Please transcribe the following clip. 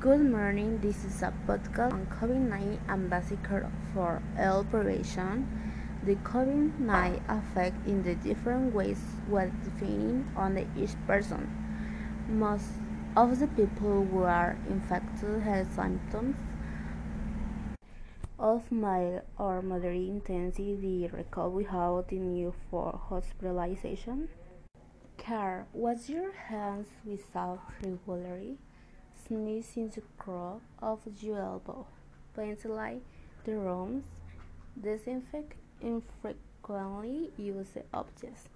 Good morning, this is a podcast on COVID-19 and basic care for ill prevention. The COVID-19 affect in the different ways was defined on the each person. Most of the people who are infected had symptoms of mild or moderate intensity. The recovery without the need for hospitalization. Care. Wash your hands without regularly sneeze in the crowd of your elbow. Ventilate the rooms. Disinfect infrequently used objects.